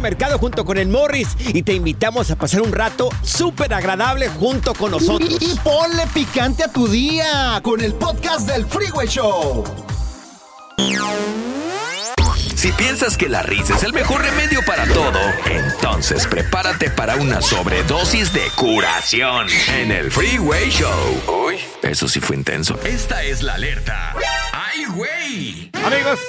Mercado junto con el Morris y te invitamos a pasar un rato súper agradable junto con nosotros. Y, y ponle picante a tu día con el podcast del Freeway Show. Si piensas que la risa es el mejor remedio para todo, entonces prepárate para una sobredosis de curación en el Freeway Show. Uy, eso sí fue intenso. Esta es la alerta. ¡Ay, güey! Amigos,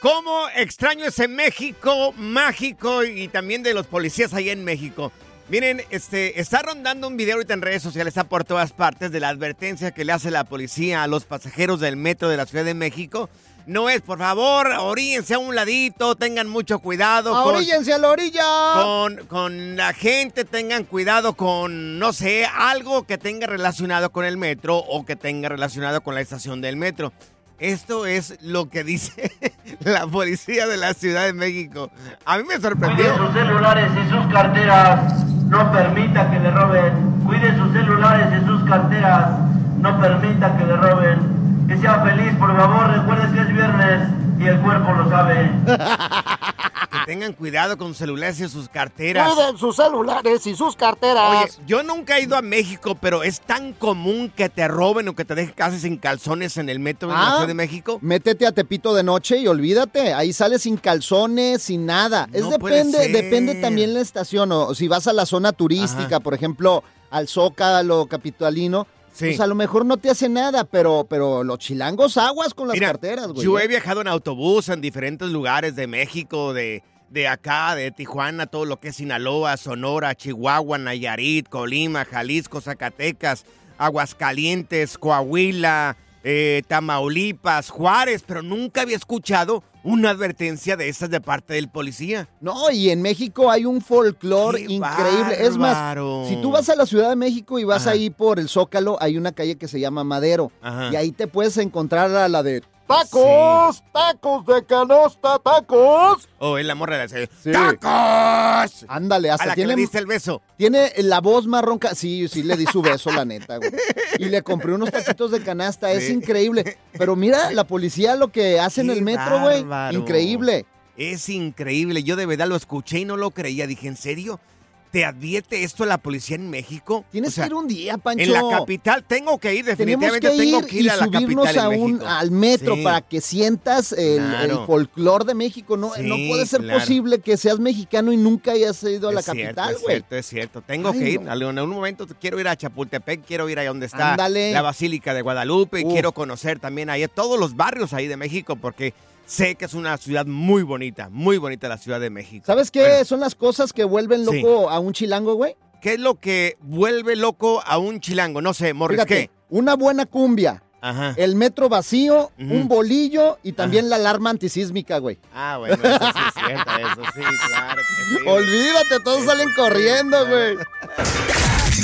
¿cómo extraño ese México mágico y también de los policías allá en México? Miren, este, está rondando un video ahorita en redes sociales, está por todas partes, de la advertencia que le hace la policía a los pasajeros del metro de la Ciudad de México. No es, por favor, oríense a un ladito, tengan mucho cuidado. con- ¡Oríllense a la orilla! con, con la gente, tengan cuidado con, no sé, algo que tenga relacionado con el metro o que tenga relacionado con la estación del metro. Esto es lo que dice la policía de la Ciudad de México. A mí me sorprendió. sus celulares y sus carteras. No permita que le roben. Cuide sus celulares y sus carteras. No permita que le roben. Que sea feliz, por favor. Recuerde que es viernes y el cuerpo lo sabe. Tengan cuidado con sus celulares y sus carteras. Cuiden sus celulares y sus Oye, carteras. yo nunca he ido a México, pero es tan común que te roben o que te dejen casi sin calzones en el metro de la Ah. Ciudad de México. Métete a Tepito de noche y olvídate, ahí sales sin calzones, sin nada. Es No puede depende, ser. depende también la estación. O si vas a la zona turística, Ajá. por ejemplo, al Zócalo capitalino, Sí. pues a lo mejor no te hace nada, pero, pero los chilangos aguas con las Mira, carteras, güey. Yo ¿eh? he viajado en autobús en diferentes lugares de México, de, de acá, de Tijuana, todo lo que es Sinaloa, Sonora, Chihuahua, Nayarit, Colima, Jalisco, Zacatecas, Aguascalientes, Coahuila, eh, Tamaulipas, Juárez, pero nunca había escuchado una advertencia de estas de parte del policía. No, y en México hay un folclore ¡Qué increíble. Es más, si tú vas a la Ciudad de México y vas Ajá. ahí por el Zócalo, hay una calle que se llama Madero. Ajá. Y ahí te puedes encontrar a la de tacos, tacos de canasta, tacos. Oh, es la morra de la Sí. ¡Tacos! Ándale, A hasta la que le diste el beso. tiene la voz más ronca. Sí, sí le di su beso, la neta, güey. Y le compré unos taquitos de canasta, es increíble. Pero mira, la policía lo que hace en ¡Qué el metro, güey. Increíble. Es increíble. Yo de verdad lo escuché y no lo creía. Dije, ¿en serio? ¿Te advierte esto la policía en México? Tienes O sea, que ir un día, Pancho. En la capital tengo que ir, definitivamente que ir tengo que ir y a la subirnos capital a un- al metro Sí. para que sientas el, Claro. el folclor de México. No, Sí, no puede ser claro. posible que seas mexicano y nunca hayas ido a la Es capital, es güey. cierto, es cierto. Tengo Ay, que ir. no. En algún momento quiero ir a Chapultepec, quiero ir ahí donde está Ándale. la Basílica de Guadalupe, quiero conocer también ahí todos los barrios ahí de México, porque sé que es una ciudad muy bonita, muy bonita la Ciudad de México. ¿Sabes qué son las cosas que vuelven Sí. loco a un chilango, güey? ¿Qué es lo que vuelve loco a un chilango? No sé, Morris, Fíjate, ¿qué? una buena cumbia, Ajá. el metro vacío, un bolillo y también la alarma antisísmica, güey. Ah, bueno, eso sí es cierto, eso sí, claro que sí. Olvídate, todos salen corriendo, güey.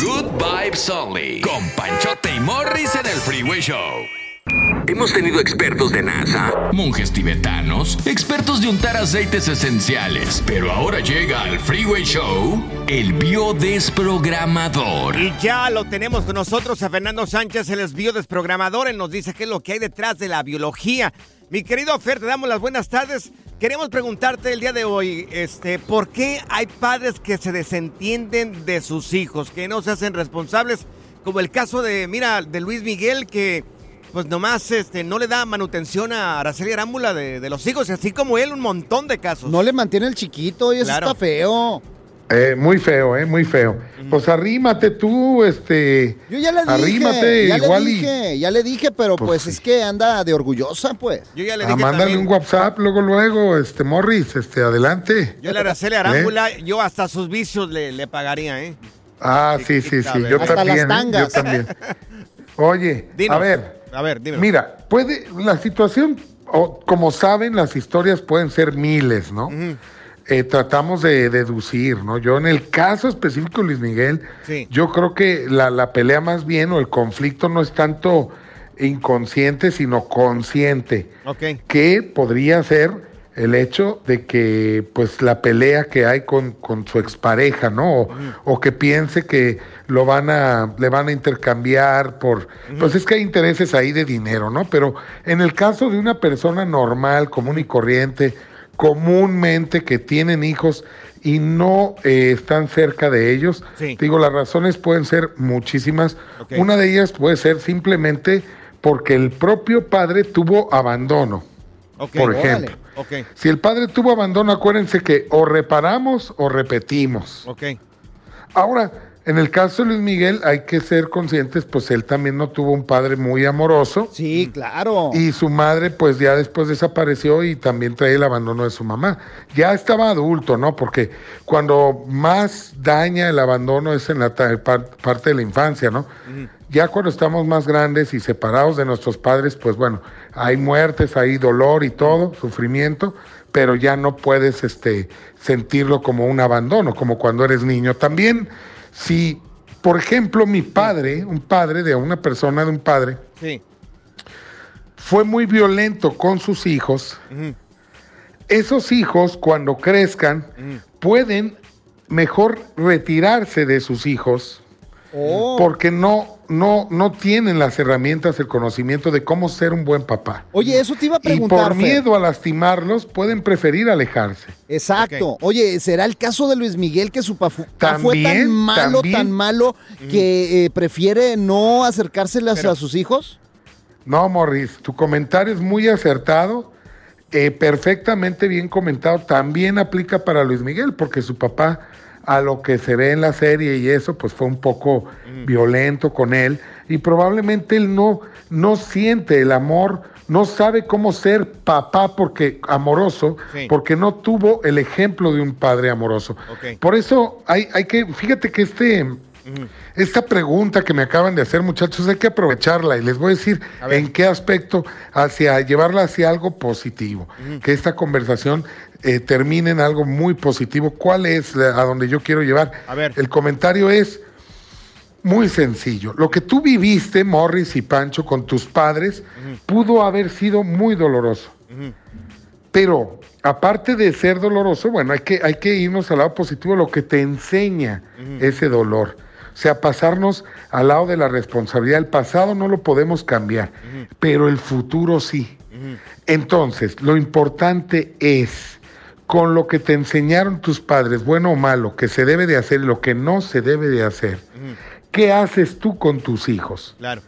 Good Vibes Only. Con Panchote y Morris en el Freeway Show. Hemos tenido expertos de NASA, monjes tibetanos, expertos de untar aceites esenciales. Pero ahora llega al Freeway Show el biodesprogramador. Y ya lo tenemos con nosotros a Fernando Sánchez, el es biodesprogramador, y nos dice qué es lo que hay detrás de la biología. Mi querido Fer, te damos las buenas tardes. Queremos preguntarte el día de hoy, este, ¿por qué hay padres que se desentienden de sus hijos, que no se hacen responsables? Como el caso de, mira, de Luis Miguel, que pues nomás este, no le da manutención a Araceli Arámbula de, de los hijos, y así como él, un montón de casos. No le mantiene el chiquito y eso Claro. está feo. Eh, muy feo, eh, muy feo. Pues arrímate tú, este. Yo ya le dije, Arrímate, ya igual le y. dije, ya le dije, pero pues, es que anda de orgullosa, pues. Yo ya le Ah, dije mándale también. un WhatsApp, luego, luego, este, Morris, este, adelante. Yo le Araceli Arámbula, yo hasta sus vicios le, le pagaría, ¿eh? Ah, sí, sí, sí, yo Hasta también, las ¿eh? yo también. Oye, Dinos. a ver, A ver, dime. mira, puede, la situación, o, como saben, las historias pueden ser miles, ¿no? Eh, tratamos de deducir, ¿no? Yo en el caso específico de Luis Miguel, Sí. yo creo que la, la pelea más bien o el conflicto no es tanto inconsciente, sino consciente Ok. que podría ser el hecho de que pues la pelea que hay con, con su expareja, ¿no? O, o que piense que lo van a, le van a intercambiar por, pues es que hay intereses ahí de dinero, ¿no? Pero en el caso de una persona normal, común y corriente, comúnmente que tienen hijos y no eh, están cerca de ellos, Sí. digo, las razones pueden ser muchísimas. Una de ellas puede ser simplemente porque el propio padre tuvo abandono. Por Órale. Si el padre tuvo abandono, acuérdense que o reparamos o repetimos. ok. Ahora, en el caso de Luis Miguel, hay que ser conscientes, pues él también no tuvo un padre muy amoroso. Sí, claro. Y su madre, pues ya después desapareció y también trae el abandono de su mamá. Ya estaba adulto, ¿no? Porque cuando más daña el abandono es en la parte de la infancia, ¿no? Ya cuando estamos más grandes y separados de nuestros padres, pues bueno, hay muertes, hay dolor y todo, sufrimiento, pero ya no puedes este, sentirlo como un abandono, como cuando eres niño. También, si, por ejemplo, mi padre, un padre de una persona de un padre, Sí. fue muy violento con sus hijos, esos hijos cuando crezcan pueden mejor retirarse de sus hijos Oh. porque no, no, no tienen las herramientas, el conocimiento de cómo ser un buen papá. Oye, eso te iba a Y preguntar. por Fer. miedo a lastimarlos pueden preferir alejarse. Exacto. Oye, ¿será el caso de Luis Miguel que su papá fue tan malo, también. tan malo, que eh, prefiere no acercárselas a sus hijos? No, Morris, tu comentario es muy acertado, eh, perfectamente bien comentado. También aplica para Luis Miguel, porque su papá, a lo que se ve en la serie y eso, pues fue un poco violento con él. Y probablemente él no, no siente el amor, no sabe cómo ser papá porque amoroso, Sí. porque no tuvo el ejemplo de un padre amoroso. Por eso hay, hay que, fíjate que este, esta pregunta que me acaban de hacer, muchachos, hay que aprovecharla y les voy a decir A en qué aspecto hacia llevarla hacia algo positivo. Que esta conversación eh, termine en algo muy positivo. ¿Cuál es la- a donde yo quiero llevar? A ver. El comentario es muy sencillo. Lo que tú viviste, Morris y Pancho, con tus padres, pudo haber sido muy doloroso. Pero aparte de ser doloroso, bueno, hay que, hay que irnos al lado positivo, lo que te enseña ese dolor. O sea, pasarnos al lado de la responsabilidad. El pasado no lo podemos cambiar, pero el futuro sí. Entonces, lo importante es, con lo que te enseñaron tus padres, bueno o malo, que se debe de hacer y lo que no se debe de hacer, ¿qué haces tú con tus hijos? Claro.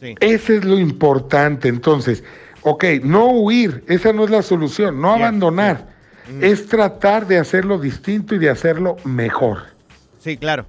Sí. Ese es lo importante. Entonces, ok, no huir, esa no es la solución, no abandonar, es tratar de hacerlo distinto y de hacerlo mejor. Sí, claro.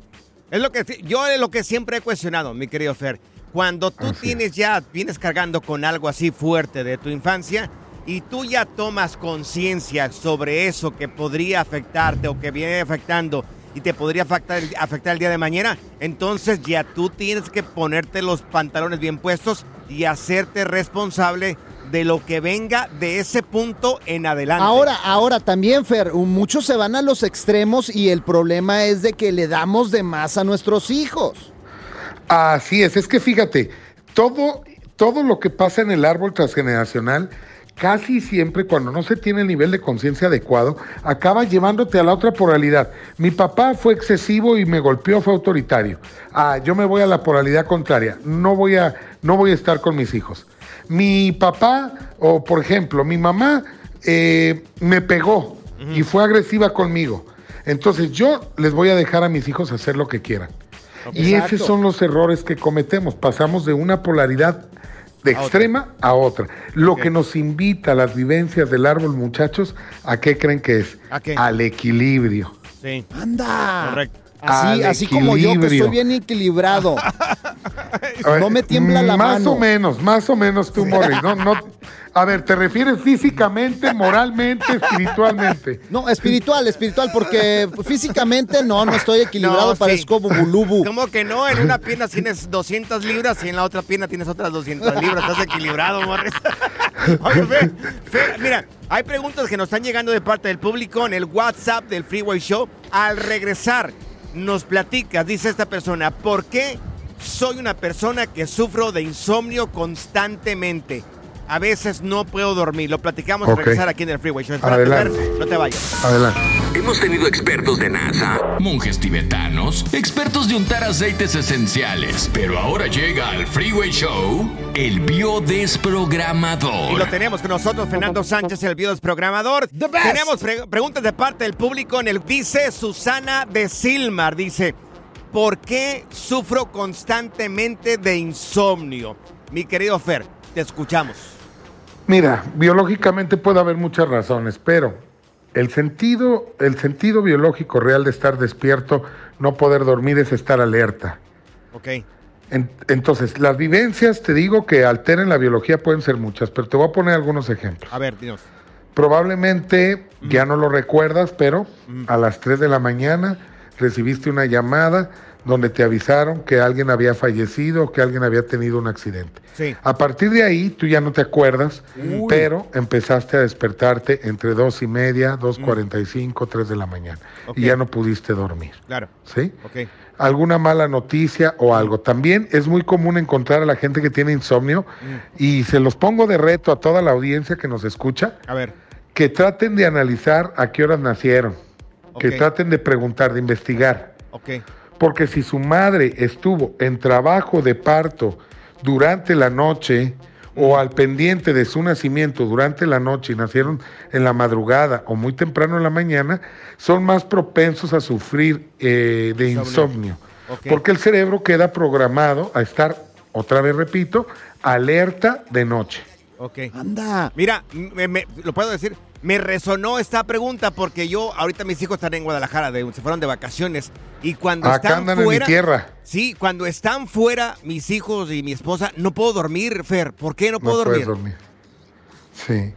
Es lo que yo es lo que siempre he cuestionado, mi querido Fer. Cuando tú tienes ya, vienes cargando con algo así fuerte de tu infancia, y tú ya tomas conciencia sobre eso que podría afectarte o que viene afectando y te podría afectar, afectar el día de mañana, entonces ya tú tienes que ponerte los pantalones bien puestos y hacerte responsable de lo que venga de ese punto en adelante. Ahora, ahora también, Fer, muchos se van a los extremos y el problema es de que le damos de más a nuestros hijos. Así es, es que fíjate, todo, todo lo que pasa en el árbol transgeneracional, casi siempre cuando no se tiene el nivel de conciencia adecuado, acaba llevándote a la otra polaridad. Mi papá fue excesivo y me golpeó, fue autoritario. Ah, yo me voy a la polaridad contraria, no voy a, no voy a estar con mis hijos. Mi papá, o por ejemplo, mi mamá eh, me pegó y fue agresiva conmigo. Entonces yo les voy a dejar a mis hijos hacer lo que quieran. Y esos son los errores que cometemos. Pasamos de una polaridad de extrema a otra. Lo que nos invita a las vivencias del árbol, muchachos, ¿a qué creen que es? Al equilibrio. Sí. Anda. Correcto. Así, como yo, que estoy bien equilibrado. Ver, no me tiembla la más mano. o menos, más o menos tú, Morris. No, no, a ver, ¿te refieres físicamente, moralmente, espiritualmente? No, espiritual, espiritual, porque físicamente no, no estoy equilibrado, No, sí. parezco bubulubu. ¿Cómo que no? En una pierna tienes 200 libras y en la otra pierna tienes otras 200 libras. Estás equilibrado, Morris. Oye, Fer, mira, hay preguntas que nos están llegando de parte del público en el WhatsApp del Freeway Show. Al regresar, nos platicas, dice esta persona, ¿por qué soy una persona que sufro de insomnio constantemente? A veces no puedo dormir. Lo platicamos al Ok. regresar aquí en el Freeway Show. Espérate, Adelante. No te vayas. Adelante. Hemos tenido expertos de NASA, monjes tibetanos, expertos de untar aceites esenciales, pero ahora llega al Freeway Show el biodesprogramador. Y lo tenemos con nosotros, Fernando Sánchez, el biodesprogramador. Tenemos pre- preguntas de parte del público en el Dice Susana de Silmar. Dice, ¿por qué sufro constantemente de insomnio? Mi querido Fer, te escuchamos. Mira, biológicamente puede haber muchas razones, pero el sentido, el sentido biológico real de estar despierto, no poder dormir, es estar alerta. Ok. En- entonces, las vivencias, te digo que alteren la biología, pueden ser muchas, pero te voy a poner algunos ejemplos. A ver, dinos. Probablemente ya no lo recuerdas, pero a las 3 de la mañana recibiste una llamada donde te avisaron que alguien había fallecido, que alguien había tenido un accidente. Sí. A partir de ahí, tú ya no te acuerdas, Uy. pero empezaste a despertarte entre dos y media, 2.45, 3 de la mañana. Y ya no pudiste dormir. Claro. ¿Sí? Ok. Alguna mala noticia o algo. También es muy común encontrar a la gente que tiene insomnio y se los pongo de reto a toda la audiencia que nos escucha A ver. que traten de analizar a qué horas nacieron, que traten de preguntar, de investigar. Ok. Porque si su madre estuvo en trabajo de parto durante la noche o al pendiente de su nacimiento durante la noche y nacieron en la madrugada o muy temprano en la mañana, son más propensos a sufrir eh, de Insomnio. Porque el cerebro queda programado a estar, otra vez repito, alerta de noche. Ok. Anda. Mira, me- me- lo puedo decir, me resonó esta pregunta porque yo, ahorita mis hijos están en Guadalajara, de- se fueron de vacaciones. Y cuando Acá están andan en mi fuera. tierra. Sí, cuando están fuera mis hijos y mi esposa, no puedo dormir, Fer. ¿Por qué no puedo puedes dormir? dormir. Sí.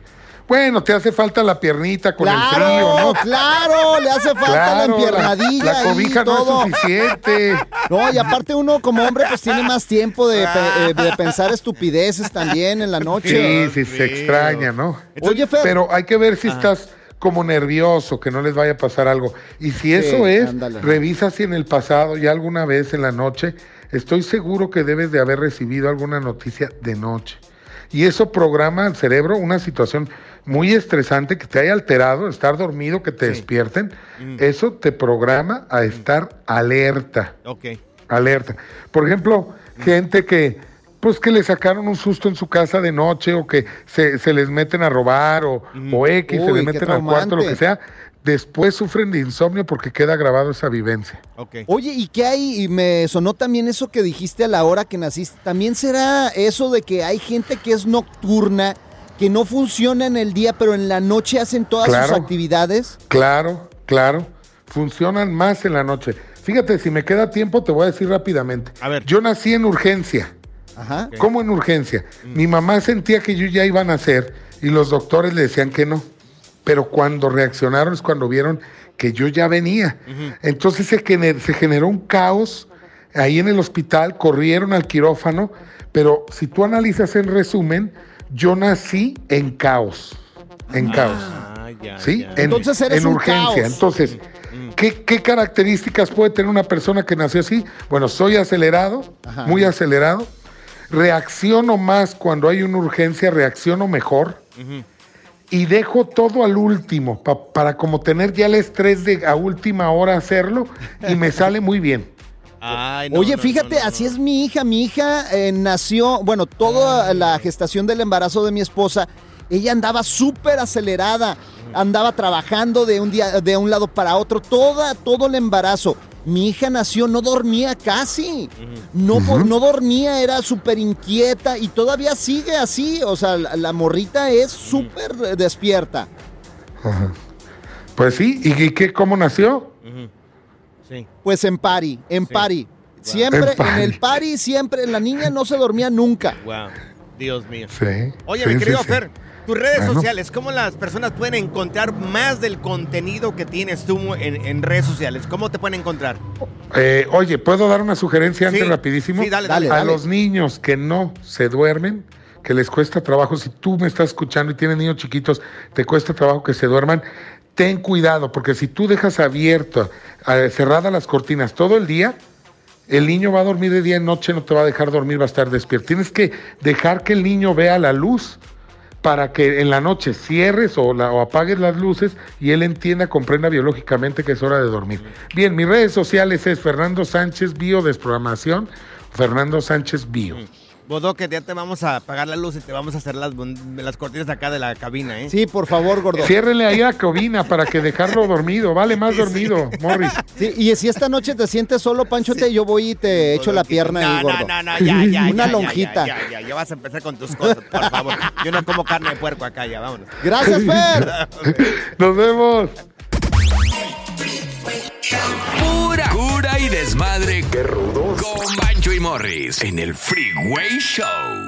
Bueno, te hace falta la piernita con Claro, el frío, ¿no? claro, le hace falta la Claro, empiernadilla La, la ahí, cobija no todo. es suficiente. No, y aparte uno como hombre pues tiene más tiempo de, pe- eh, de pensar estupideces también en la noche. Sí, sí, se extraña, ¿no? Oye, Fer. Pero hay que ver si estás como nervioso, que no les vaya a pasar algo. Y si eso es, ándale. revisa si en el pasado, ya alguna vez en la noche, estoy seguro que debes de haber recibido alguna noticia de noche. Y eso programa al cerebro una situación muy estresante que te haya alterado, estar dormido, que te despierten. Eso te programa a estar alerta Ok. alerta. Por ejemplo, gente que pues que le sacaron un susto en su casa de noche o que se, se les meten a robar o, o X, se les meten al cuarto, lo que sea, después sufren de insomnio porque queda grabado esa vivencia. Ok. Oye, ¿y qué hay? Y me sonó también eso que dijiste a la hora que naciste. También será eso de que hay gente que es nocturna, que no funciona en el día, pero en la noche hacen todas Claro. sus actividades. Claro, claro, funcionan más en la noche. Fíjate, si me queda tiempo te voy a decir rápidamente. A ver. Yo nací en urgencia. Ajá. ¿Cómo en urgencia? Mi mamá sentía que yo ya iba a nacer y los doctores le decían que no. Pero cuando reaccionaron es cuando vieron que yo ya venía. Entonces se, gener- se generó un caos ahí en el hospital, corrieron al quirófano, pero si tú analizas en resumen, yo nací en caos. En caos. Ah, ya, ¿Sí? ya. En, Entonces eres en un urgencia. caos. Entonces, ¿qué, qué características puede tener una persona que nació así? Bueno, soy acelerado, Ajá. muy acelerado. Reacciono más cuando hay una urgencia, reacciono mejor. Y dejo todo al último, pa- para como tener ya el estrés de a última hora hacerlo y me sale muy bien. Ay, no, Oye, no, fíjate, no, no, así es mi hija. Mi hija eh, nació, bueno, toda la gestación del embarazo de mi esposa, ella andaba súper acelerada, andaba trabajando de un día, de un lado para otro, toda, todo el embarazo. Mi hija nació, no dormía casi, no, no dormía, era súper inquieta y todavía sigue así, o sea, la, la morrita es súper despierta. Pues sí, ¿y, y qué, cómo nació? Sí. Pues en pari, en pari. Siempre, En el pari, siempre, la niña no se dormía nunca. Wow. Dios mío. Sí. Oye, sí, mi sí, querido sí. Fer, tus redes Bueno. sociales, ¿cómo las personas pueden encontrar más del contenido que tienes tú en, en redes sociales? ¿Cómo te pueden encontrar? Eh, oye, ¿puedo dar una sugerencia antes Sí. rapidísimo? Sí, dale, dale. A los niños que no se duermen, que les cuesta trabajo, si tú me estás escuchando y tienes niños chiquitos, te cuesta trabajo que se duerman, ten cuidado, porque si tú dejas abierto, cerradas las cortinas todo el día, el niño va a dormir de día y noche, no te va a dejar dormir, va a estar despierto. Tienes que dejar que el niño vea la luz para que en la noche cierres o apagues las luces y él entienda, comprenda biológicamente que es hora de dormir. Bien, mis redes sociales es Fernando Sánchez Bio Desprogramación, Fernando Sánchez Bio. Bodo, que ya te vamos a apagar la luz y te vamos a hacer las, las cortinas de acá de la cabina, ¿eh? Sí, por favor, gordo. Ciérrenle ahí la cabina para que dejarlo dormido, vale más dormido, Morris. Sí, y si esta noche te sientes solo, Panchote, yo voy y te echo la pierna no, ahí, gordo. No, no, no, ya, ya. Una ya, lonjita. Ya, ya, ya, ya vas a empezar con tus cosas, por favor. Yo no como carne de puerco acá, ya, vámonos. Gracias, Fer. Nos vemos. Pura cura y desmadre. Qué rudos. Con Bancho y Morris en el Freeway Show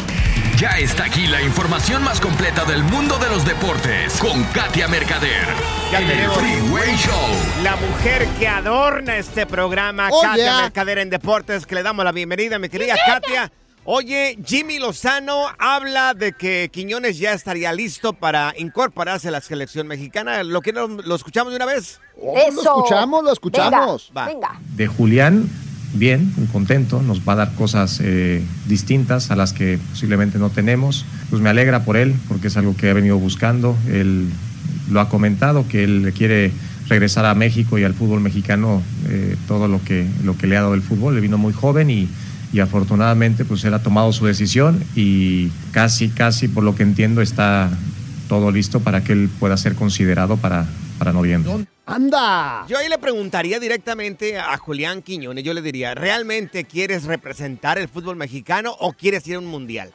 Ya está aquí la información más completa del mundo de los deportes con Katia Mercader. Ya en el tenemos Freeway Show. La mujer que adorna este programa, Oh, Katia yeah. Mercader en Deportes, que le damos la bienvenida, mi querida Katia. Oye, Jimmy Lozano habla de que Quiñones ya estaría listo para incorporarse a la selección mexicana. ¿Lo, que, lo escuchamos de una vez? Oh, Lo escuchamos, lo escuchamos. Va. de Julián, bien, muy contento, nos va a dar cosas eh, distintas a las que posiblemente no tenemos. Pues me alegra por él, porque es algo que ha venido buscando. Él lo ha comentado, que él quiere regresar a México y al fútbol mexicano eh, todo lo que, lo que le ha dado el fútbol. Le vino muy joven y, y afortunadamente pues él ha tomado su decisión y casi, casi por lo que entiendo está todo listo para que él pueda ser considerado para, para noviembre. ¡Anda! Yo ahí le preguntaría directamente a Julián Quiñones, yo le diría, ¿realmente quieres representar el fútbol mexicano o quieres ir a un mundial?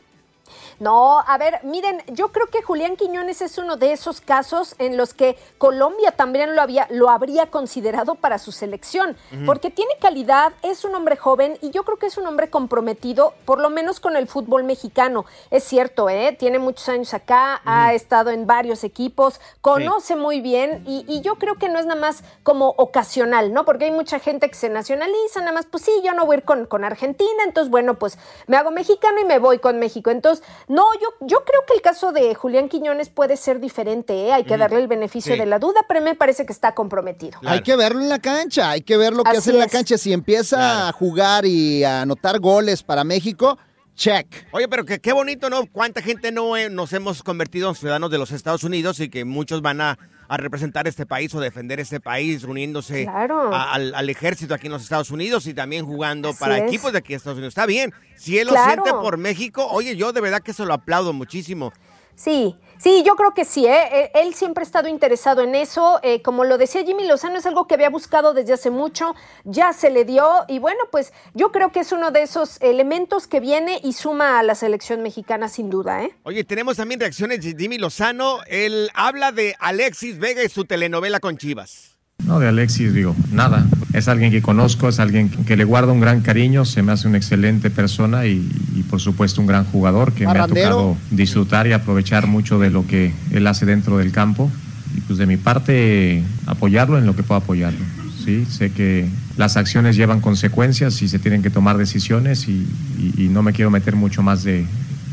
No, a ver, miren, yo creo que Julián Quiñones es uno de esos casos en los que Colombia también lo, había, lo habría considerado para su selección, porque tiene calidad, es un hombre joven y yo creo que es un hombre comprometido, por lo menos con el fútbol mexicano. Es cierto, ¿eh? tiene muchos años acá, ha estado en varios equipos, conoce muy bien y, y yo creo que no es nada más como ocasional, ¿no? Porque hay mucha gente que se nacionaliza, nada más, pues sí, yo no voy a ir con, con Argentina, entonces bueno, pues me hago mexicano y me voy con México. Entonces, no, yo, yo creo que el caso de Julián Quiñones puede ser diferente, ¿eh? hay que Mm, darle el beneficio sí. de la duda, pero me parece que está comprometido. Hay que verlo en la cancha, hay que ver lo que Así hace en la es. cancha. Si empieza a jugar y a anotar goles para México, check. Oye, pero que qué bonito, ¿no? Cuánta gente no eh, nos hemos convertido en ciudadanos de los Estados Unidos y que muchos van a, a representar este país o defender este país, uniéndose Claro. a- al, al ejército aquí en los Estados Unidos y también jugando Así para es. equipos de aquí en Estados Unidos. Está bien. Si él lo siente por México, oye, yo de verdad que se lo aplaudo muchísimo. Sí, sí, yo creo que sí, ¿eh? Eh, Él siempre ha estado interesado en eso. eh, como lo decía Jimmy Lozano, es algo que había buscado desde hace mucho, ya se le dio y bueno, pues yo creo que es uno de esos elementos que viene y suma a la selección mexicana sin duda, ¿eh? Oye, tenemos también reacciones de Jimmy Lozano. Él habla de Alexis Vega y su telenovela con Chivas. No, de Alexis digo, nada. Es alguien que conozco, es alguien que le guardo un gran cariño, se me hace una excelente persona y, y, por supuesto un gran jugador que me ha tocado disfrutar y aprovechar mucho de lo que él hace dentro del campo. Y pues de mi parte, apoyarlo en lo que pueda apoyarlo. Sí, sé que las acciones llevan consecuencias y se tienen que tomar decisiones y, y- y no me quiero meter mucho más de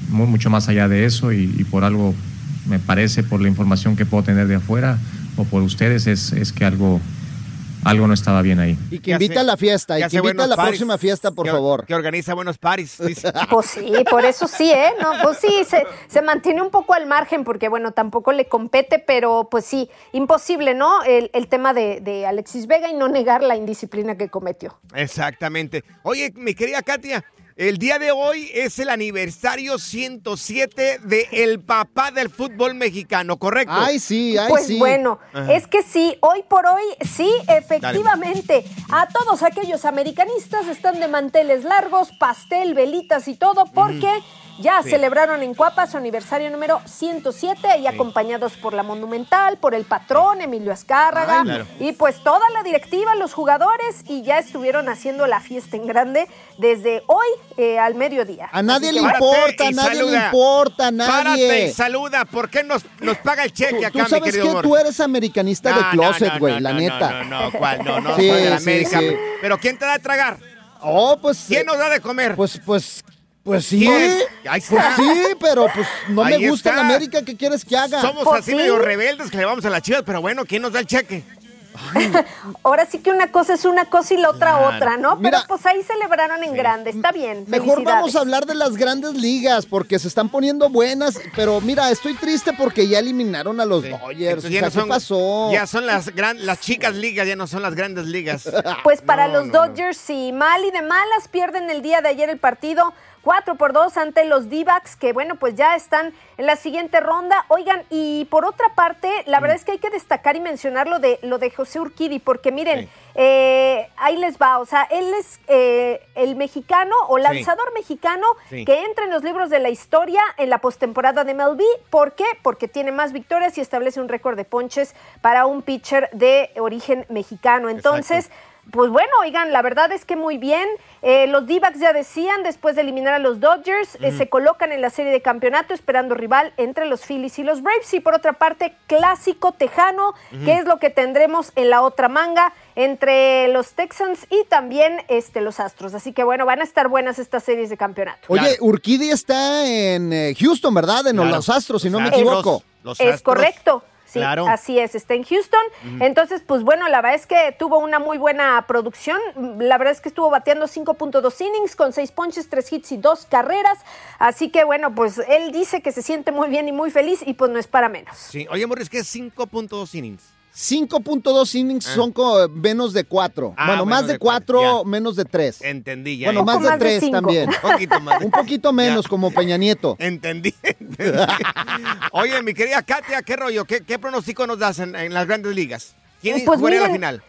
mu- mucho más allá de eso y, y por algo me parece por la información que puedo tener de afuera o por ustedes es, es que algo algo no estaba bien ahí. Y que invita a la fiesta, y que invita a la próxima fiesta, por favor. Que organiza buenos paris. Pues sí, por eso sí, ¿eh? No, pues sí, se, se mantiene un poco al margen porque, bueno, tampoco le compete, pero pues sí, imposible, ¿no? El, el tema de, de Alexis Vega y no negar la indisciplina que cometió. Exactamente. Oye, mi querida Katia, el día de hoy es el aniversario 107 de el papá del fútbol mexicano, ¿correcto? Ay, sí, ay, Pues sí. bueno, Ajá. es que sí, hoy por hoy, sí, efectivamente. A todos aquellos americanistas están de manteles largos, pastel, velitas y todo, porque ya Sí. celebraron en Cuapa su aniversario número 107 y acompañados por la Monumental, por el patrón Emilio Azcárraga Ay, claro. y pues toda la directiva, los jugadores y ya estuvieron haciendo la fiesta en grande desde hoy eh, al mediodía. A nadie le importa, a nadie le importa, a Párate y nadie. saluda. ¿Por qué nos, nos paga el cheque Tú acá, mi sabes querido que amor? tú eres americanista de closet, güey, no, la no, neta. No, no, no, ¿cuál? No, no, Sí, soy de la sí, América. sí. Pero ¿quién te da de tragar? Oh, pues. ¿Quién nos da de comer? Pues, pues, pues sí. Pues está. sí, pero pues no Ahí me gusta está. la América, ¿qué quieres que haga? Somos Pues así sí. medio rebeldes que le vamos a las chivas, pero bueno, ¿quién nos da el cheque? Ahora sí que una cosa es una cosa y la otra Claro. otra, ¿no? Pero Mira. pues ahí celebraron en grande, está bien. Mejor vamos a hablar de las grandes ligas porque se están poniendo buenas, pero mira, estoy triste porque ya eliminaron a los Dodgers. Entonces O ya sea, no ¿qué son- pasó? Ya son las, gran, las chicas ligas, ya no son las grandes ligas. Pues para No, los no, no. Dodgers, sí, mal y de malas pierden el día de ayer el partido 4 por 2 ante los D-backs, que bueno, pues ya están en la siguiente ronda. Oigan, y por otra parte, la verdad es que hay que destacar y mencionar lo de, lo de José Urquidi, porque miren, eh, ahí les va, o sea, él es eh, el mexicano o Sí. lanzador mexicano que entra en los libros de la historia en la postemporada de MLB. ¿Por qué? Porque tiene más victorias y establece un récord de ponches para un pitcher de origen mexicano. Entonces, pues bueno, oigan, la verdad es que muy bien. Eh, los d ya decían, después de eliminar a los Dodgers, eh, se colocan en la serie de campeonato esperando rival entre los Phillies y los Braves. Y por otra parte, clásico tejano, que es lo que tendremos en la otra manga entre los Texans y también este, los Astros. Así que bueno, van a estar buenas estas series de campeonato. Oye, Urquidi está en eh, Houston, ¿verdad? En Claro. los Astros, si no me Astros. equivoco. es correcto. Sí, Claro. así es, está en Houston. Entonces, pues bueno, la verdad es que tuvo una muy buena producción. La verdad es que estuvo bateando 5.2 innings con 6 ponches, 3 hits y 2 carreras. Así que bueno, pues él dice que se siente muy bien y muy feliz y pues no es para menos. Sí. Oye, Morris, que es 5.2 innings. 5.2 innings Ah. son co- menos de 4. Ah, bueno, más de de cuatro, 4, menos de 3. Entendí ya. Bueno, más de 3 también. Un poquito más. Un poquito menos, como Peña Nieto. Entendí. entendí. Oye, mi querida Katia, ¿qué rollo? ¿Qué, qué pronóstico nos das en, en las grandes ligas? ¿Quién Pues jugaría la final?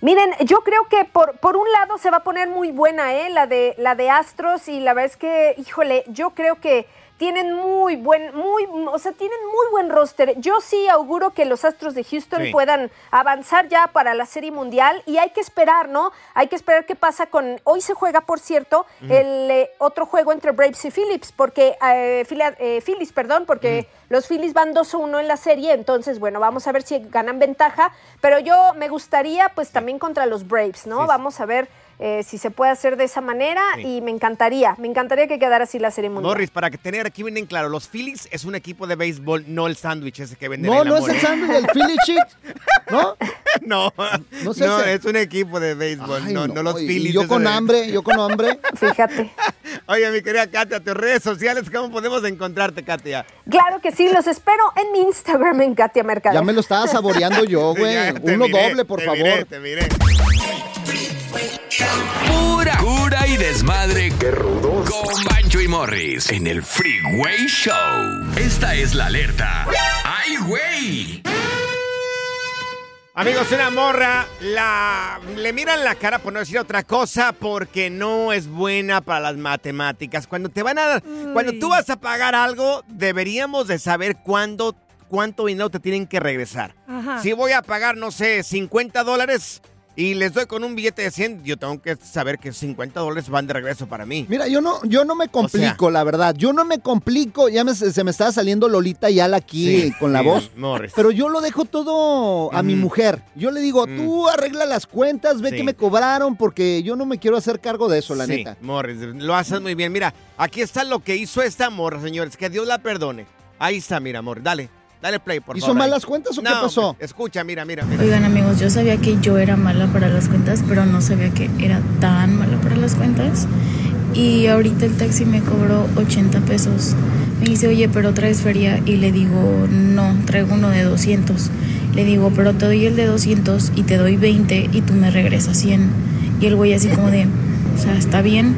Miren, yo creo que por, por un lado se va a poner muy buena, ¿eh? La de, la de Astros y la verdad es que, híjole, yo creo que tienen muy buen, muy, o sea, tienen muy buen roster. Yo sí auguro que los Astros de Houston Sí. puedan avanzar ya para la Serie Mundial y hay que esperar, ¿no? Hay que esperar qué pasa con, hoy se juega, por cierto, el eh, otro juego entre Braves y Phillips, porque, eh, Phila- eh, Phillies, perdón, porque los Phillies van 2-1 en la serie, entonces, bueno, vamos a ver si ganan ventaja, pero yo me gustaría, pues, también contra los Braves, ¿no? Vamos a ver eh, si se puede hacer de esa manera Sí. y me encantaría, me encantaría que quedara así la serie mundial. Morris, para que tener aquí bien en claro, los Phillies es un equipo de béisbol, no el sándwich ese que venden No, en la no es mole. el sándwich del Philly. ¿No? No, No no, es ese. es un equipo de béisbol, Ay, no, no, los Phillies. Yo con de- hambre, yo con hambre. Fíjate. Oye, mi querida Katia, tus redes sociales, ¿cómo podemos encontrarte, Katia? Claro que sí, los espero en mi Instagram en Katia Mercado. Ya me lo estaba saboreando yo, güey. Uno miré, doble, por te favor. miré, te miré. Desmadre. Qué rudos. Con Bancho y Morris en el Freeway Show. Esta es la alerta. ¡Ay, güey! Amigos, una morra la, le miran la cara por no decir otra cosa porque no es buena para las matemáticas. Cuando te van a cuando tú vas a pagar algo, deberíamos de saber cuándo cuánto dinero te tienen que regresar. Ajá. Si voy a pagar, no sé, 50 dólares y les doy con un billete de 100, yo tengo que saber que 50 dólares van de regreso para mí. Mira, yo no, yo no me complico, la verdad. Yo no me complico. Ya me- se me estaba saliendo Lolita Yala aquí Sí, con la sí, voz. Morris. Pero yo lo dejo todo a mi mujer. Yo le digo, tú arregla las cuentas, ve Sí. que me cobraron, porque yo no me quiero hacer cargo de eso, la neta. Morris, lo haces muy bien. Mira, aquí está lo que hizo esta morra, señores. Que Dios la perdone. Ahí está, mira, amor. Dale, dale play, por ¿Hizo favor. ahí. malas cuentas o qué No, pasó? Escucha, mira, mira, mira. Oigan amigos, yo sabía que yo era mala para las cuentas, pero no sabía que era tan mala para las cuentas. Y ahorita el taxi me cobró 80 pesos. Me dice, oye, pero traes feria. Y le digo, no, traigo uno de 200. Le digo, pero te doy el de 200 y te doy 20 y tú me regresas 100. Y el güey así como de, o sea, está bien.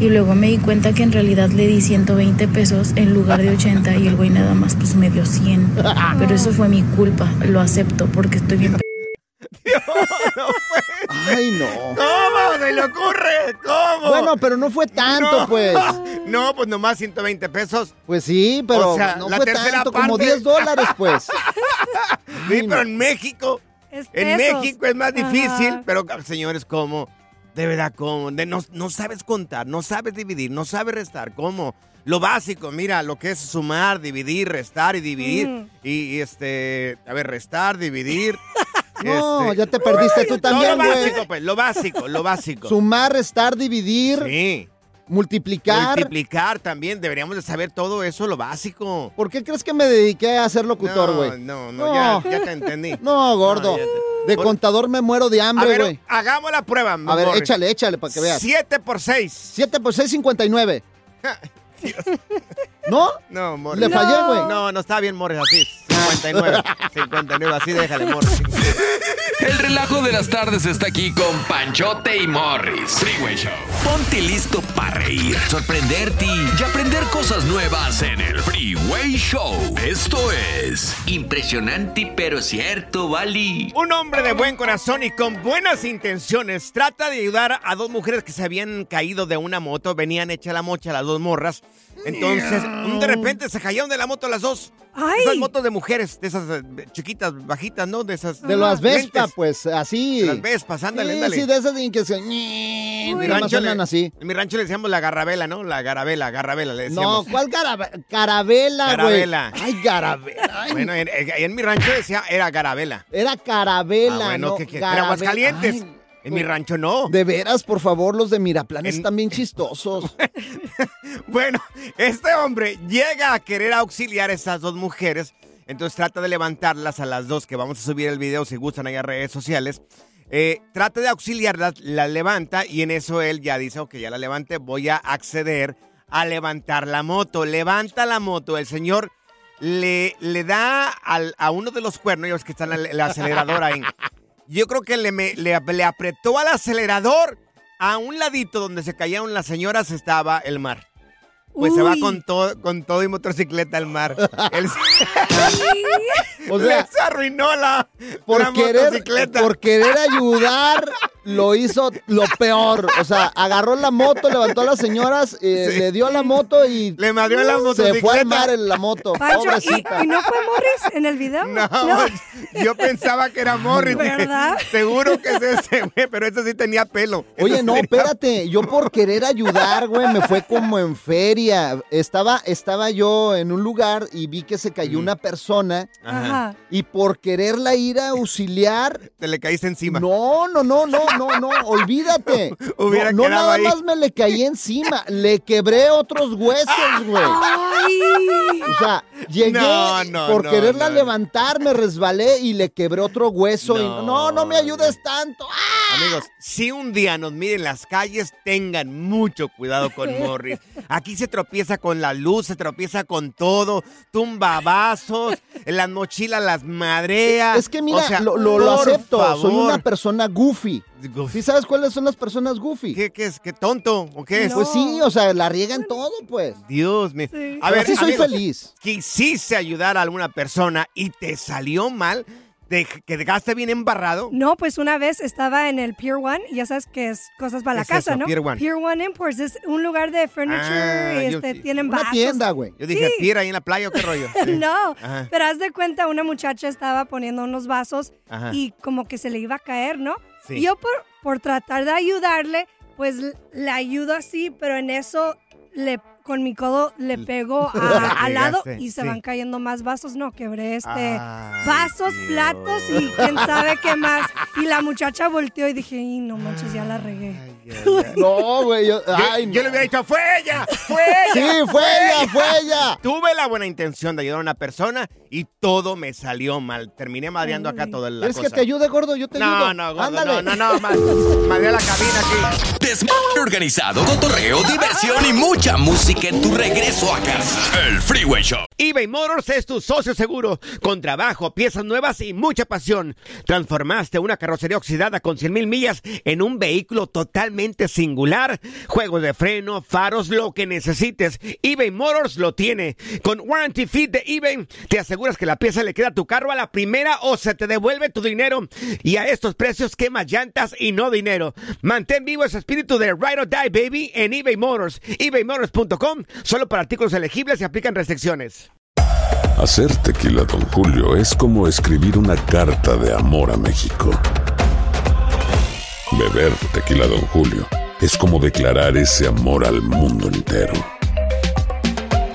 Y luego me di cuenta que en realidad le di 120 pesos en lugar de 80 y el güey nada más pues me dio 100. Pero eso fue mi culpa, lo acepto porque estoy bien. Ay, no. ¿Cómo se le ocurre? ¿Cómo? Bueno, pero no fue tanto, No. pues. No, pues nomás 120 pesos. Pues sí, pero O sea, no la fue tercera tanto, como parte. 10 dólares, pues. Sí, pero en México. Es En. México es más difícil, Ajá. pero señores, ¿cómo? De verdad, ¿cómo? De- no, no sabes contar, no sabes dividir, no sabes restar, ¿cómo? Lo básico, mira, lo que es sumar, dividir, restar y dividir. Ujú. y, y, este, a ver, restar, dividir. No, este- ya te perdiste tú No, también, lo güey. básico, pues, lo básico, lo básico. Sumar, restar, dividir, Sí. multiplicar. Multiplicar también, deberíamos de saber todo eso, lo básico. ¿Por qué crees que me dediqué a ser locutor, No, güey? no, no, ya, ya te entendí. No, gordo. No, De Por- contador me muero de hambre, güey. hagamos la prueba. A ver, Morris. échale, échale para que veas. 7 por 6. 7 por 6, 59. ¿No? No, Morris. Le fallé, güey. No, no está bien, Morris, así. 59. 59, así déjale, Morris. El relajo de las tardes está aquí con Panchote y Morris. Freeway Show. Ponte listo para reír, sorprenderte y aprender cosas nuevas en el Freeway Show. Esto es impresionante pero cierto, Bali. Un hombre de buen corazón y con buenas intenciones trata de ayudar a dos mujeres que se habían caído de una moto. Venían hecha la mocha las dos morras. Entonces, de repente se cayeron de la moto las dos. Esas motos de mujeres, de esas eh, chiquitas, bajitas, ¿no? De esas. De las Vespa, pues, así. De las Vespas, ándale, ándale. Sí, de esas de que se... En mi, rancho le, así. en mi rancho le decíamos la garrabela, ¿no? La garabela, garabela le No, decíamos. ¿cuál garabela? Carabela, güey. Garabela. Ay, garabela. Ay, Bueno, en, en- en mi rancho decía era garabela. Era carabela, Ah, bueno, no ¿qué- qué? garabela. Era Aguascalientes. Ay, En mi rancho no. De veras, por favor, los de Miraplan En- están bien chistosos. Bueno, este hombre llega a querer auxiliar a esas dos mujeres Entonces trata de levantarlas a las dos, que vamos a subir el video si gustan ahí a redes sociales. Eh, trata de auxiliarlas, la levanta y en eso él ya dice, ok, ya la levanté, voy a acceder a levantar la moto. Levanta la moto, el señor le, le da al- a uno de los cuernos, ellos que están en el acelerador ahí. Yo creo que le, me- le, apretó al acelerador. A un ladito donde se cayeron las señoras estaba el mar. Pues se va Uy. con todo, con todo y motocicleta al mar. Él se- O sea, Les arruinó la, por la querer, motocicleta. por querer ayudar, lo hizo lo peor. O sea, agarró la moto, levantó a las señoras, eh, le dio a la moto y le madrió la se fue motocicleta. al mar en la moto. Pancho, Pobrecita. ¿y, y no fue Morris en el video? No, yo pensaba que era Morris. ¿Verdad? Seguro que es ese, güey, pero ese sí tenía pelo. Oye, no, tenía- espérate. Yo por querer ayudar, güey, me fue como en feria. Estaba, estaba yo en un lugar y vi que se cayó una persona. Ajá. Y por quererla ir a auxiliar. Te le caíste encima. No, no, no, no, no, no. Olvídate. Hubiera no, no nada ahí. más me le caí encima. Le quebré otros huesos, güey. O sea, llegué No, no, por no, quererla no. levantar, me resbalé y le quebré otro hueso. y No. no, no me ayudes tanto. Amigos, si un día nos miren las calles, tengan mucho cuidado con Morris. Aquí se tropieza con la luz, se tropieza con todo, tumba vasos, las mochilas las madrea. Es que mira, O sea, lo, lo- acepto. Soy una persona goofy. ¿Sí sabes cuáles son las personas goofy? ¿Qué, qué es? ¿Qué tonto? ¿O qué es? Pues sí, o sea, la riegan todo, pues. Dios mío. A ver, así soy amigos, feliz. Quisiste ayudar a alguna persona y te salió mal, te que dejaste bien embarrado. No, pues una vez estaba en el Pier One, y ya sabes que es cosas para la ¿Qué es casa, eso, ¿no? Pier One? Imports es un lugar de furniture, Ah, yo este, tienen Una vasos. tienda, güey. Yo dije, Sí. ¿pier ahí en la playa o qué rollo? Sí. No, Ajá. pero haz de cuenta, una muchacha estaba poniendo unos vasos Ajá. y como que se le iba a caer, ¿no? Sí. Y yo por, por tratar de ayudarle, pues l- le ayudo así, pero en eso le con mi codo le pego a- al lado pegaste, y se sí. van cayendo más vasos. No, quebré este Ay, vasos, platos y quién sabe qué más. Y la muchacha volteó y dije, "Y no manches, ya la regué. No, güey. Yo, Yo, ay, yo le hubiera dicho, ¡fue ella! ¡Fue ella! Sí, fue ella, fue ella. Tuve la buena intención de ayudar a una persona y todo me salió mal. Terminé madreando acá toda la ¿Quieres cosa. que te ayude, gordo? Yo te No, ayudo. no, gordo, Ándale. no, no, no, ma- madre la cabina aquí. Desmadre organizado, cotorreo, diversión y mucha música en tu regreso a casa. El Freeway Show. eBay Motors es tu socio seguro. Con trabajo, piezas nuevas y mucha pasión. Transformaste una carrocería oxidada con 100 mil millas en un vehículo totalmente singular. Juegos de freno, faros, lo que necesites. eBay Motors lo tiene. Con Warranty Fit de eBay, te aseguras que la pieza le queda a tu carro a la primera o se te devuelve tu dinero. Y a estos precios, quema llantas y no dinero. Mantén vivo ese espíritu de Ride or Die, baby, en eBay Motors. ebaymotors.com, solo para artículos elegibles y aplican restricciones. Hacer tequila, Don Julio, es como escribir una carta de amor a México. Beber tequila, Don Julio, es como declarar ese amor al mundo entero.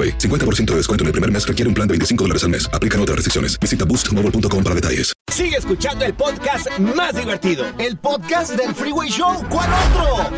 AroPay. 50% de descuento en el primer mes requiere un plan de 25 dólares al mes. Aplican otras restricciones. Visita boostmobile.com para detalles. Sigue escuchando el podcast más divertido. El podcast del Freeway Show. ¿Cuál otro?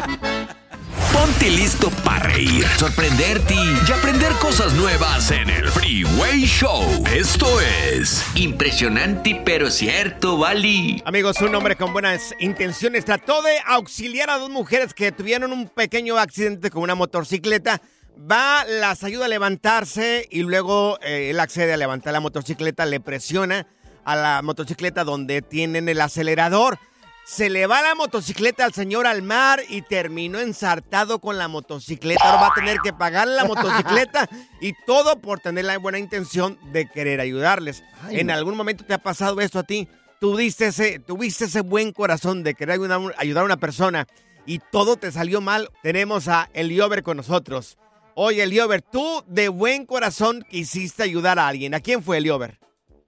Ponte listo para reír, sorprenderte y aprender cosas nuevas en el Freeway Show. Esto es impresionante pero cierto, Bali. Amigos, un hombre con buenas intenciones trató de auxiliar a dos mujeres que tuvieron un pequeño accidente con una motocicleta. Va, las ayuda a levantarse y luego eh, él accede a levantar la motocicleta, le presiona a la motocicleta donde tienen el acelerador. Se le va la motocicleta al señor al mar y terminó ensartado con la motocicleta. Ahora va a tener que pagar la motocicleta y todo por tener la buena intención de querer ayudarles. Ay, ¿En algún momento te ha pasado esto a ti? tuviste ese, tuviste ese buen corazón de querer ayudar, a una persona y todo te salió mal, tenemos a Eliober con nosotros. Oye, Eliober, tú de buen corazón quisiste ayudar a alguien. ¿A quién fue Eliober?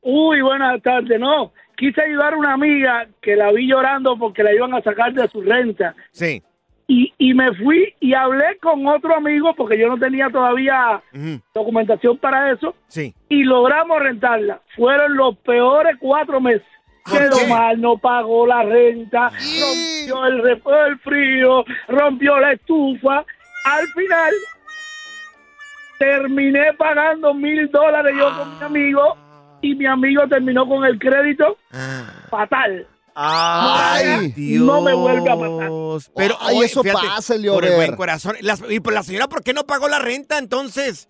Uy, buenas tardes. No, quise ayudar a una amiga que la vi llorando porque la iban a sacar de su renta. Sí. Y, y me fui y hablé con otro amigo porque yo no tenía todavía documentación para eso Sí. y logramos rentarla. Fueron los peores cuatro meses. Quedó mal, no pagó la renta, rompió el, el frío, rompió la estufa. Al final terminé pagando mil dólares yo con mi amigo y mi amigo terminó con el crédito fatal. Ay, Dios. No me vuelve a pasar. Pero Ay, oye, eso fíjate, pasa, Por Eliober. el buen corazón. Y por la señora, ¿por qué no pagó la renta entonces?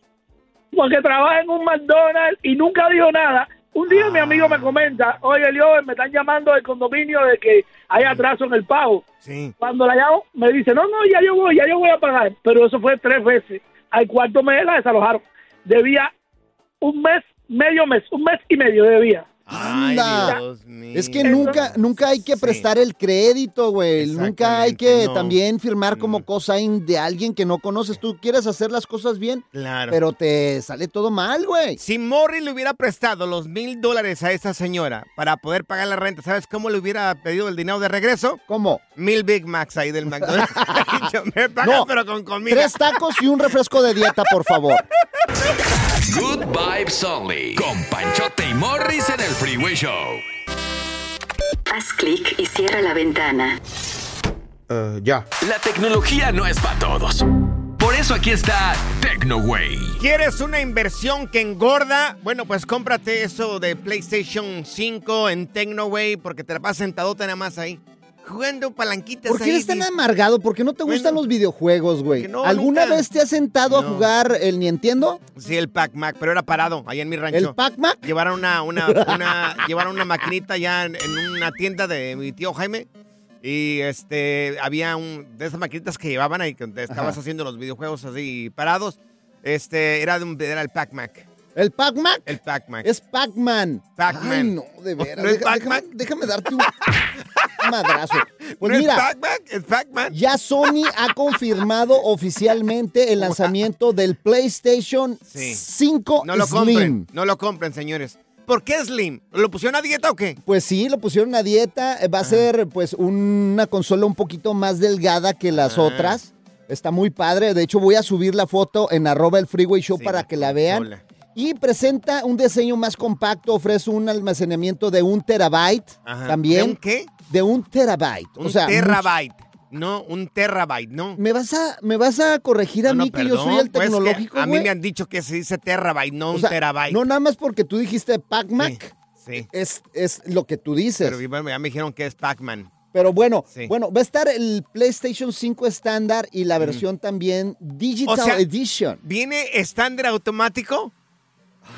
Porque trabaja en un McDonald's y nunca dijo nada. Un día mi amigo me comenta, oye, Leo, me están llamando del condominio de que hay atraso en el pago. Sí. Cuando la llamo, me dice, no, no, ya yo voy, ya yo voy a pagar. Pero eso fue tres veces. Al cuarto mes la desalojaron. Debía un mes, medio mes, un mes y medio debía. Anda. Es que nunca, nunca hay que prestar el crédito, güey. Nunca hay que no. también firmar como cosign de alguien que no conoces. Tú quieres hacer las cosas bien, Claro. pero te sale todo mal, güey. Si Morris le hubiera prestado los mil dólares a esa señora para poder pagar la renta, ¿sabes cómo le hubiera pedido el dinero de regreso? ¿Cómo? Mil Big Macs ahí del McDonald's. Me pagas, No, pero con comida. Tres tacos y un refresco de dieta, por favor. Vibes Only. Con Panchote y Morris en el Freeway Show. Haz clic y cierra la ventana. ya. La tecnología no es para todos. Por eso aquí está TecnoWay. ¿Quieres una inversión que engorda? Bueno, pues cómprate eso de PlayStation 5 en Tecnoway porque te la pasas sentadota nada más ahí. Jugando palanquitas ¿Por qué ahí. eres tan amargado? ¿Por qué no te gustan los videojuegos, güey? no, ¿Alguna nunca. vez te has sentado a jugar el Nintendo? Sí, el Pac-Mac, pero era parado, allá en mi rancho. ¿El Pac-Mac? Llevaron una, una, una, llevaron una maquinita ya en, en una tienda de mi tío Jaime. Y este, había un, de esas maquinitas que llevaban ahí, que estabas Ajá. haciendo los videojuegos así parados. Este, era, de un, era el Pac-Mac. ¿El Pac-Mac? El Pac-Mac. Es Pac-Man. Pac-Man. Ay, no, de veras. ¿No es Pac-Man? déjame, déjame darte un madrazo. Pues ¿No es mira, Pac-Man? ¿Es Pac-Man? ya Sony ha confirmado oficialmente el lanzamiento del PlayStation Sí. 5 No lo Slim. compren, no lo compren, señores. ¿Por qué Slim? ¿Lo pusieron a dieta o qué? Pues sí, lo pusieron a dieta. Eh, Va a ser pues una consola un poquito más delgada que las Ah. otras. Está muy padre. De hecho, voy a subir la foto en arroba el Freeway Show Sí, para que la vean. consola. Y presenta un diseño más compacto, ofrece un almacenamiento de un terabyte Ajá. también. ¿De un qué? De un terabyte. Un o sea, terabyte. No, un terabyte, no. ¿Me vas a, me vas a corregir a No, no, mí que yo soy el pues, tecnológico, a mí me han dicho que se dice terabyte, no O un sea, terabyte. No nada más porque tú dijiste Pac-Mac. Sí. Es, es lo que tú dices. Pero bueno, ya me dijeron que es Pac-Man. Pero bueno, Sí. bueno, va a estar el PlayStation 5 estándar y la versión también Digital O sea, Edition. ¿Viene estándar automático?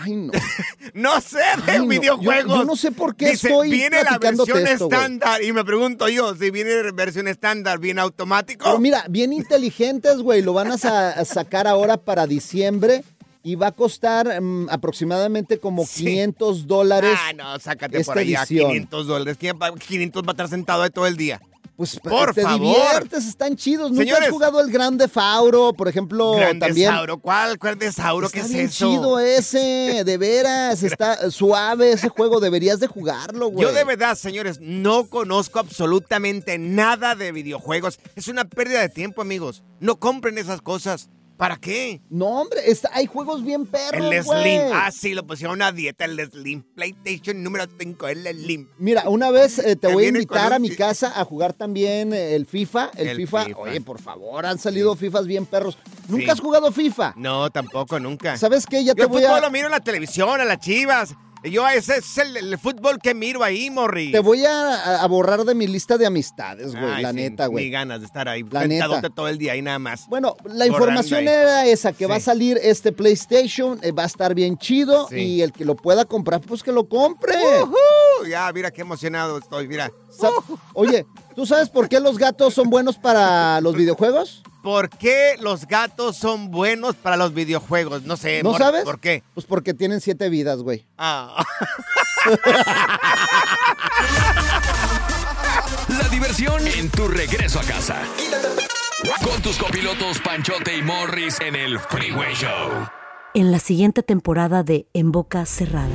Ay, no. No sé de Ay, no. videojuegos. Yo- yo no sé por qué Dice, estoy viene la versión esto, estándar. Y me pregunto yo, si viene versión estándar, ¿viene automático? Pero mira, bien inteligentes, güey. Lo van a, sa- a sacar ahora para diciembre y va a costar mm, aproximadamente como 500 dólares. Ah, no, sácate esta por allá, edición. 500 dólares. ¿Quién va- 500 va a estar sentado ahí todo el día. Pues por te favor. diviertes, están chidos. ¿Nunca Señores. has jugado el Grande Fauro, por ejemplo? Grande también. Sauro. ¿Cuál? ¿Cuál de Sauro? ¿Qué es eso? chido ese, de veras, está suave ese juego, deberías de jugarlo, güey. Yo de verdad, señores, no conozco absolutamente nada de videojuegos. Es una pérdida de tiempo, amigos. No compren esas cosas. ¿Para qué? No, hombre, está- hay juegos bien perros, El. Slim. Ah, sí, lo pusieron a dieta, el Slim. PlayStation número 5, el Slim. Mira, una vez eh, te voy a invitar a mi casa a jugar también eh, el FIFA. El, El FIFA, FIFA. oye, por favor, han salido FIFAs bien perros. ¿Nunca Sí. has jugado FIFA? No, tampoco, nunca. ¿Sabes qué? Ya Yo te voy fútbol a... lo miro en la televisión, a las chivas. Y Yo, ese es el, el fútbol que miro ahí, Morri. Te voy a, a borrar de mi lista de amistades, güey, la sí, neta, Ni güey. ganas de estar ahí. La sentadote neta. todo el día ahí nada más. Bueno, la información ahí. era esa, que Sí. va a salir este PlayStation, eh, va a estar bien chido Sí. y el que lo pueda comprar, pues que lo compre. Ujú, Ya, mira qué emocionado estoy, mira. Oye, ¿tú sabes por qué los gatos son buenos para los videojuegos? ¿Por qué los gatos son buenos para los videojuegos? No sé. ¿No Mor- sabes? ¿Por qué? Pues porque tienen siete vidas, güey. Ah. La diversión en tu regreso a casa. Con tus copilotos Panchote y Morris en el Freeway Show. En la siguiente temporada de En Boca Cerrada.